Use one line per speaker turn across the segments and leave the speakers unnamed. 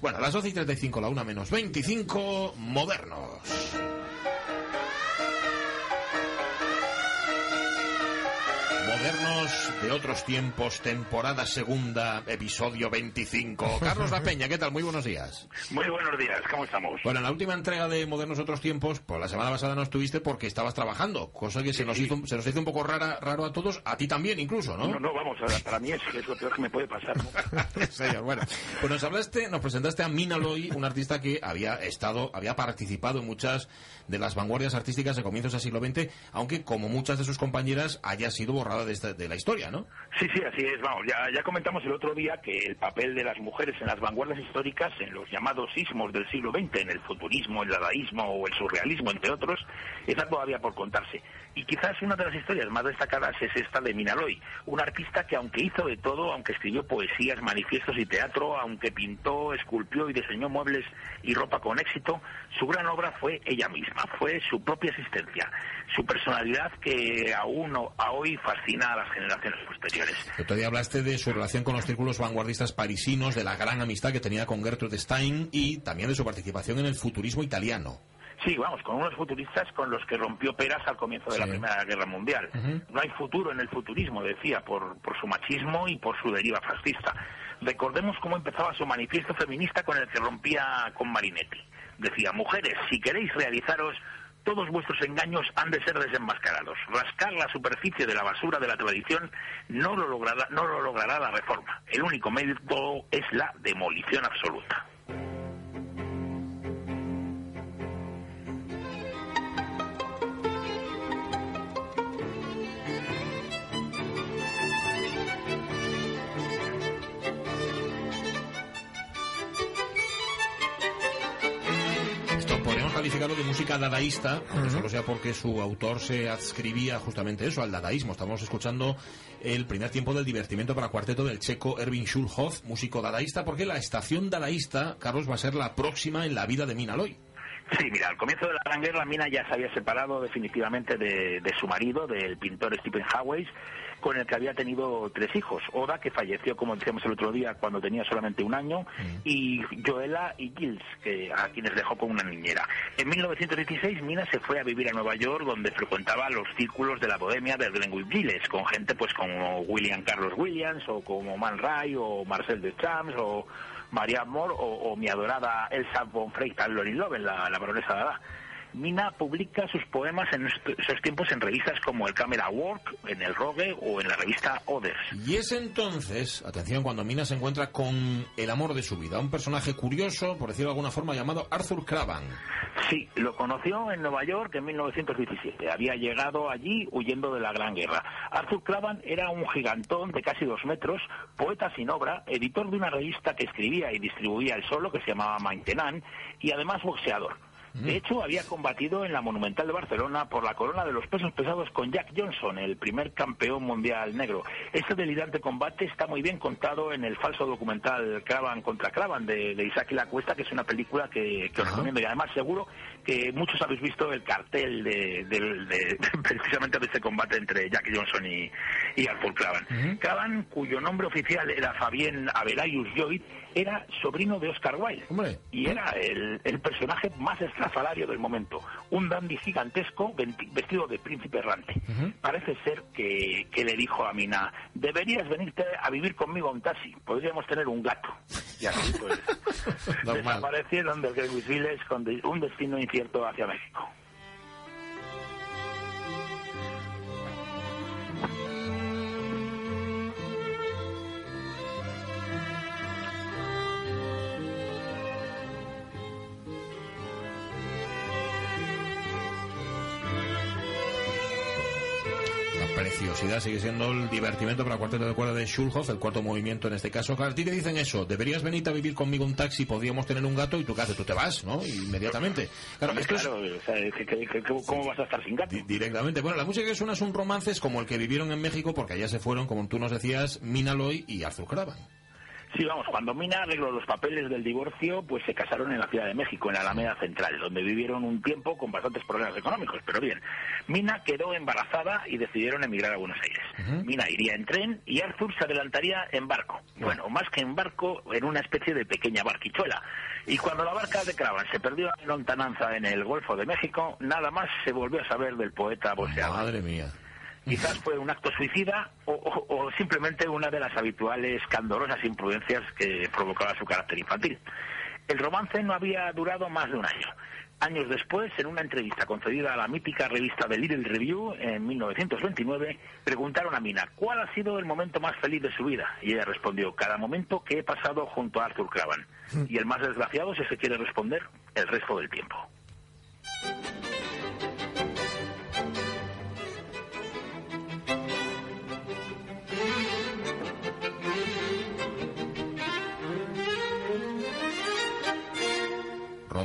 Bueno, las 12 y 35, la una menos 25, modernos. Modernos de otros tiempos, temporada segunda, episodio 25. Carlos La Peña, ¿qué tal? Muy buenos días.
Muy buenos días, ¿cómo estamos?
Bueno, en la última entrega de Modernos de otros tiempos, pues la semana pasada no estuviste porque estabas trabajando, cosa que se nos hizo, se nos hizo un poco rara, raro a todos, a ti también incluso, ¿no?
No, no, vamos, para mí es, es lo peor que me puede pasar. ¿no?
serio, bueno. Pues nos hablaste, nos presentaste a Mina Loy, un artista que había estado, había participado en muchas de las vanguardias artísticas de comienzos del siglo XX, aunque como muchas de sus compañeras haya sido borrada de, de la historia, ¿no?
Sí, sí, así es. Vamos, ya, ya comentamos el otro día que el papel de las mujeres en las vanguardias históricas, en los llamados sismos del siglo XX, en el futurismo, el dadaísmo o el surrealismo, entre otros, está todavía por contarse. Y quizás una de las historias más destacadas es esta de Minaloy, un artista que aunque hizo de todo, aunque escribió poesías, manifiestos y teatro, aunque pintó, esculpió y diseñó muebles y ropa con éxito, su gran obra fue ella misma, fue su propia existencia, su personalidad que aún a hoy fascina a las generaciones posteriores.
El otro día hablaste de su relación con los círculos vanguardistas parisinos, de la gran amistad que tenía con Gertrude Stein y también de su participación en el futurismo italiano.
Sí, vamos, con unos futuristas con los que rompió peras al comienzo de la. Primera Guerra Mundial. No hay futuro en el futurismo, decía, por, por su machismo y por su deriva fascista. Recordemos cómo empezaba su manifiesto feminista con el que rompía con Marinetti. Decía, mujeres, si queréis realizaros, todos vuestros engaños han de ser desenmascarados. Rascar la superficie de la basura de la tradición no lo logrará, no lo logrará la reforma. El único método es la demolición absoluta.
Calificarlo de música dadaísta, aunque solo sea porque su autor se adscribía justamente eso, al dadaísmo. Estamos escuchando el primer tiempo del divertimento para cuarteto del checo Erwin Schulhoff, músico dadaísta, porque la estación dadaísta, Carlos, va a ser la próxima en la vida de Mina Loy.
Sí, mira, al comienzo de la Gran Guerra, Mina ya se había separado definitivamente de, de su marido, del pintor Stephen Hawes, con el que había tenido tres hijos. Oda, que falleció, como decíamos el otro día, cuando tenía solamente un año, y Joella y Gilles, que, a quienes dejó con una niñera. En 1916, Mina se fue a vivir a Nueva York, donde frecuentaba los círculos de la bohemia de Glenwood Gilles, con gente pues como William Carlos Williams, o como Man Ray, o Marcel Duchamp, o María Moore o, mi adorada Elsa von Freytag Lorin Loven, la, la baronesa Dada. Mina publica sus poemas en esos tiempos en revistas como el Camera Work, en el Rogue o en la revista Others.
Y es entonces, atención, cuando Mina se encuentra con el amor de su vida, un personaje curioso, por decirlo de alguna forma, llamado Arthur Cravan.
Sí, lo conoció en Nueva York en 1917. Había llegado allí huyendo de la Gran Guerra. Arthur Clavan era un gigantón de casi dos metros, poeta sin obra, editor de una revista que escribía y distribuía el solo, que se llamaba Maintenan, y además boxeador. De hecho, había combatido en la Monumental de Barcelona por la corona de los pesos pesados con Jack Johnson, el primer campeón mundial negro. Este delirante combate está muy bien contado en el falso documental Cravan contra Cravan de, de Isaac y la Cuesta, que es una película que, que os recomiendo. Y además seguro que muchos habéis visto el cartel de, de- precisamente de este combate entre Jack Johnson y, y Arthur. Cravan, cuyo nombre oficial era Fabien Averayus Lloyd, era sobrino de Oscar Wilde
Hombre.
y era el, el personaje más estrafalario del momento. Un dandy gigantesco vestido de príncipe errante. Parece ser que, que le dijo a Mina, deberías venirte a vivir conmigo a un taxi, podríamos tener un gato. Y así pues desaparecieron del Greenwich Village con un destino incierto hacia México.
Preciosidad sigue siendo el divertimento para cuarteto de cuerda de Schulhoff, el cuarto movimiento en este caso. Claro, a ti te dicen eso, deberías venirte a vivir conmigo un taxi, podríamos tener un gato y tú qué haces, tú te vas, ¿no? Inmediatamente. Claro,
Hombre,
esto es
claro, o sea, ¿cómo vas a estar sin gato?
di- directamente. Bueno, la música que suena son romances como el que vivieron en México, porque allá se fueron, como tú nos decías, Mina Loy y Arthur Cravan.
Sí, vamos, cuando Mina arregló los papeles del divorcio, pues se casaron en la Ciudad de México, en la Alameda Central, donde vivieron un tiempo con bastantes problemas económicos, pero bien. Mina quedó embarazada y decidieron emigrar a Buenos Aires. Mina iría en tren y Arthur se adelantaría en barco. Bueno, más que en barco, en una especie de pequeña barquichuela. Y cuando la barca de Cravan se perdió en lontananza en el Golfo de México, nada más se volvió a saber del poeta boceador.
Madre mía.
Quizás fue un acto suicida o, o- o simplemente una de las habituales candorosas imprudencias que provocaba su carácter infantil. El romance no había durado más de un año. Años después, en una entrevista concedida a la mítica revista The Little Review en 1929, preguntaron a Mina cuál ha sido el momento más feliz de su vida. Y ella respondió, cada momento que he pasado junto a Arthur Cravan. Y el más desgraciado, si se quiere responder, el resto del tiempo.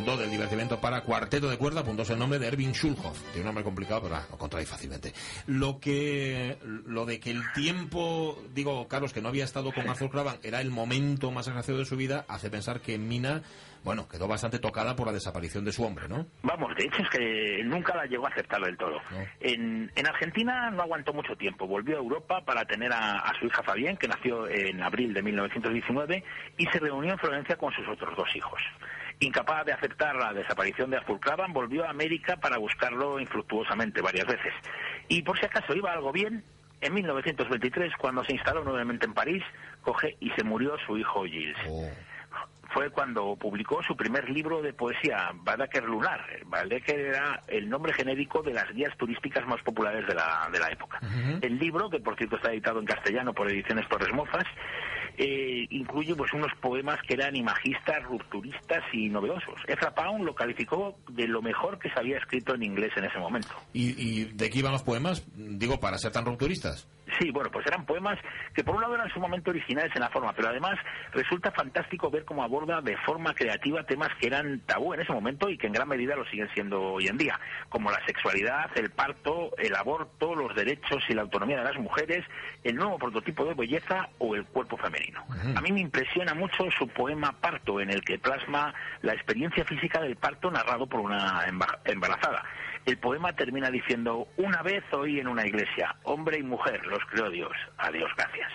Del divertimento para cuarteto de cuerda, apuntóse el nombre de Erwin Schulhoff. Tiene un nombre complicado, pero ah, lo contrae fácilmente. Lo que, lo de que el tiempo, digo, Carlos, que no había estado con Arthur Cravan, era el momento más agraciado de su vida, hace pensar que Mina, bueno, quedó bastante tocada por la desaparición de su hombre, ¿no?
Vamos, de hecho es que nunca la llegó a aceptar del todo.
No.
En, en Argentina no aguantó mucho tiempo. Volvió a Europa para tener a, a su hija Fabián, que nació en abril de 1919, y se reunió en Florencia con sus otros dos hijos. Incapaz de aceptar la desaparición de Arthur Clavan, volvió a América para buscarlo infructuosamente varias veces. Y por si acaso iba algo bien, en 1923, cuando se instaló nuevamente en París, coge y se murió su hijo Gilles
Oh.
fue cuando publicó su primer libro de poesía, Baedeker Lunar. Baedeker era el nombre genérico de las guías turísticas más populares de la, de la época. El libro, que por cierto está editado en castellano por Ediciones Torres Mofas, eh, incluye pues unos poemas que eran imagistas, rupturistas y novedosos. Ezra Pound lo calificó de lo mejor que se había escrito en inglés en ese momento.
¿Y, y de qué iban los poemas? Digo, para ser tan rupturistas.
Sí, bueno, pues eran poemas que por un lado eran sumamente originales en la forma, pero además resulta fantástico ver cómo aborda de forma creativa temas que eran tabú en ese momento y que en gran medida lo siguen siendo hoy en día, como la sexualidad, el parto, el aborto, los derechos y la autonomía de las mujeres, el nuevo prototipo de belleza o el cuerpo femenino. A mí me impresiona mucho su poema Parto, en el que plasma la experiencia física del parto narrado por una emba- embarazada. El poema termina diciendo, una vez oí en una iglesia, hombre y mujer, los creó Dios, adiós, gracias.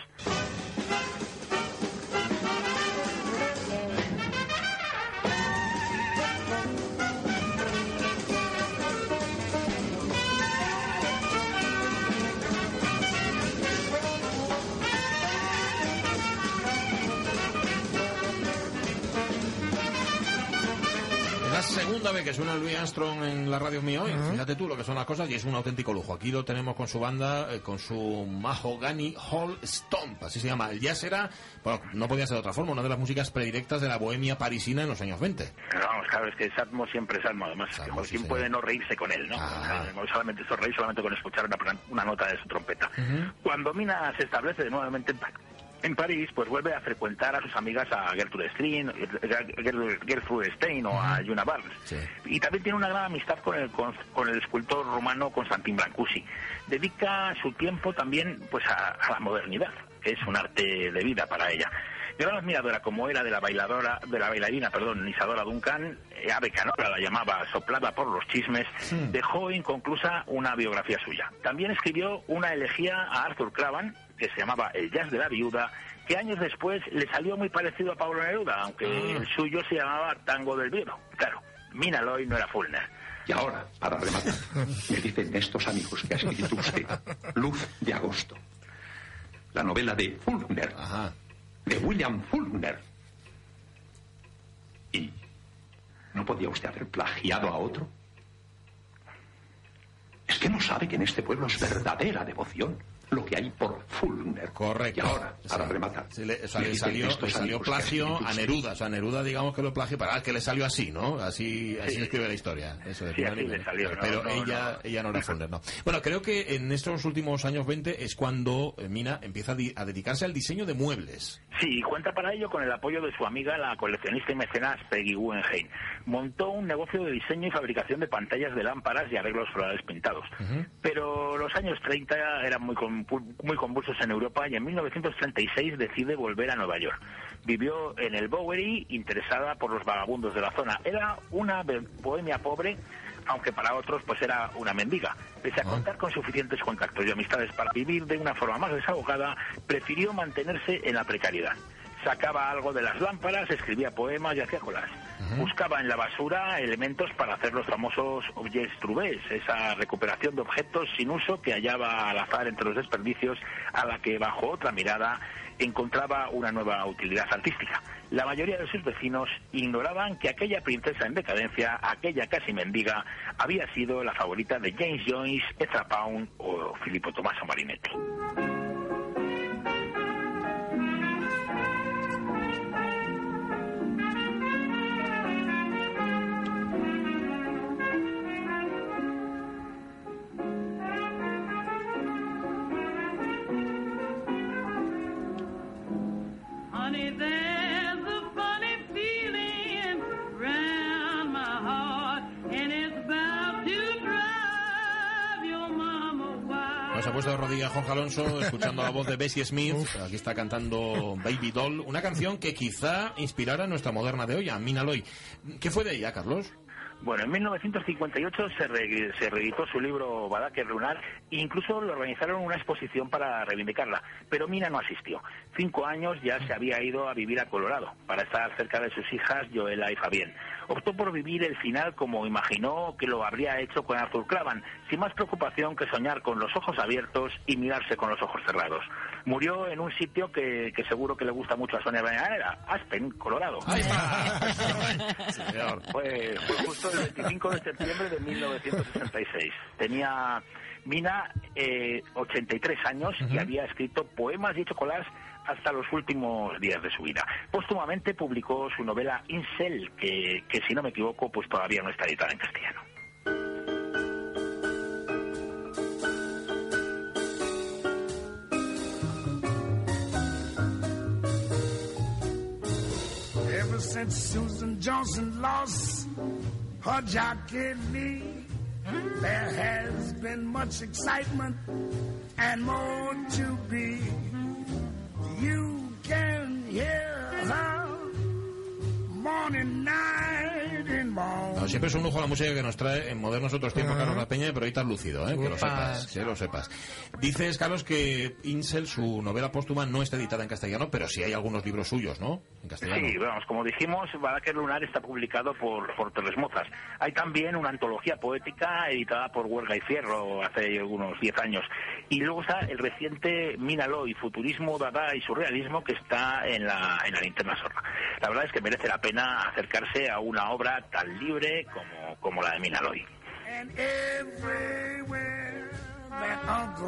Segunda vez que suena Louis Armstrong en la radio mía hoy. Fíjate tú lo que son las cosas y es un auténtico lujo. Aquí lo tenemos con su banda, eh, con su Mahogany Hall Stomp, así se llama. El jazz era, bueno, no podía ser de otra forma, una de las músicas predilectas de la bohemia parisina en los años 20.
Pero vamos, claro, es que Satmo siempre es Satmo, además,
Satmo, sí,
¿quién puede no reírse con él, no?
Ah.
O sea, no solamente solamente con escuchar una, una nota de su trompeta. Cuando Mina se establece de nuevamente en, en París, pues vuelve a frecuentar a sus amigas a Gertrude Stein, Gertrude Gertrude Stein o a Juna Barnes.
Sí.
Y también tiene una gran amistad con el, con, con el escultor romano Constantin Brancusi. Dedica su tiempo también pues a, a la modernidad, que es un arte de vida para ella. Gran admiradora como era de la bailadora, de la bailarina, perdón, Isadora Duncan, eh, ave canora la llamaba, soplada por los chismes, dejó inconclusa una biografía suya. También escribió una elegía a Arthur Cravan, que se llamaba El jazz de la viuda, que años después le salió muy parecido a Pablo Neruda, aunque el suyo se llamaba Tango del Viudo. Claro, Mina Loy no era Fulner.
Y ahora, para rematar, me dicen estos amigos que ha escrito usted Luz de Agosto. La novela de Faulkner,
Ajá.
De William Faulkner. ¿Y no podía usted haber plagiado a otro? Es que no sabe que en este pueblo es verdadera devoción lo que hay por Faulkner.
Correcto.
Y ahora, para rematar.
Sí, le, salió, le salió plagio a Neruda. O sea, Neruda, digamos que lo plagio para ah, que le salió así, ¿no? Así, así
Sí.
escribe la historia. Eso de
así le salió,
Pero
no,
ella,
no.
ella no era Fulner, no. Bueno, creo que en estos últimos años 20 es cuando eh, Mina empieza a, di- a dedicarse al diseño de muebles.
Sí, y cuenta para ello con el apoyo de su amiga, la coleccionista y mecenas Peggy Guggenheim. Montó un negocio de diseño y fabricación de pantallas de lámparas y arreglos florales pintados. Pero los años 30 eran muy, muy convulsos en Europa y en 1936 decide volver a Nueva York. Vivió en el Bowery, interesada por los vagabundos de la zona. Era una bohemia pobre, aunque para otros pues era una mendiga. Pese a ah. contar con suficientes contactos y amistades para vivir de una forma más desahogada, prefirió mantenerse en la precariedad sacaba algo de las lámparas, escribía poemas y hacía colas. Buscaba en la basura elementos para hacer los famosos objets trouvés, esa recuperación de objetos sin uso que hallaba al azar entre los desperdicios, a la que bajo otra mirada encontraba una nueva utilidad artística. La mayoría de sus vecinos ignoraban que aquella princesa en decadencia, aquella casi mendiga, había sido la favorita de James Joyce, Ezra Pound o Filippo Tommaso Marinetti.
Rodilla Jorge Alonso escuchando la voz de Bessie Smith. Aquí está cantando Baby Doll, una canción que quizá inspirara a nuestra moderna de hoy, a Mina Loy. ¿Qué fue de ella, Carlos?
Bueno, en 1958 se, se reeditó su libro Badaque Lunar e incluso le organizaron una exposición para reivindicarla, pero Mina no asistió. Cinco años ya se había ido a vivir a Colorado para estar cerca de sus hijas Joela y Fabián. Optó por vivir el final como imaginó que lo habría hecho con Arthur Clavan, sin más preocupación que soñar con los ojos abiertos y mirarse con los ojos cerrados. Murió en un sitio que, seguro que le gusta mucho a Sonia Benaera, Aspen, Colorado. fue justo el 25 de septiembre de 1966. Tenía Mina 83 eh, años y había escrito poemas y chocolás hasta los últimos días de su vida. Póstumamente publicó su novela Incel, que, que si no me equivoco, pues todavía no está editada en castellano. since Susan Johnson lost her jockey Lee. There has been much excitement and more to be. You siempre es un lujo la música que nos trae en modernos otros tiempos, Carlos La Peña, pero ahorita lúcido, ¿eh? que lo sepas, que lo sepas. Dices, Carlos, que Insel, su novela póstuma, no está editada en castellano, pero sí hay algunos libros suyos, ¿no? En castellano. Sí, vamos, como dijimos, Badaquer Lunar está publicado por, por Mozas. Hay también una antología poética editada por Huelga y Fierro hace unos 10 años. Y luego está el reciente Minaloy, Futurismo, Dada y Surrealismo, que está en la, en la linterna sorda. La verdad es que merece la pena acercarse a una obra tan libre como, como la de Minaloy.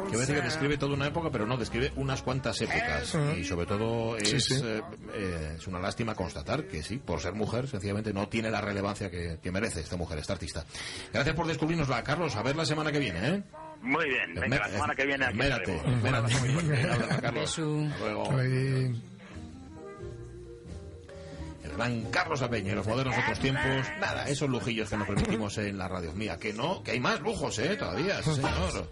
Que parece que describe toda una época, pero no, describe unas cuantas épocas. Y sobre todo es, eh, eh, es una lástima constatar que sí, por ser mujer, sencillamente no tiene la relevancia que, merece esta mujer, esta artista. Gracias por descubrirnosla, Carlos. A ver la semana que viene, ¿eh?
Muy bien, venga, la semana que viene aquí Espérate,
espérate. Carlos. luego gran Carlos Apeña en los modernos otros tiempos. Nada, esos lujillos que nos permitimos en la radio mía. Que no, que hay más lujos, ¿eh? Todavía, señor.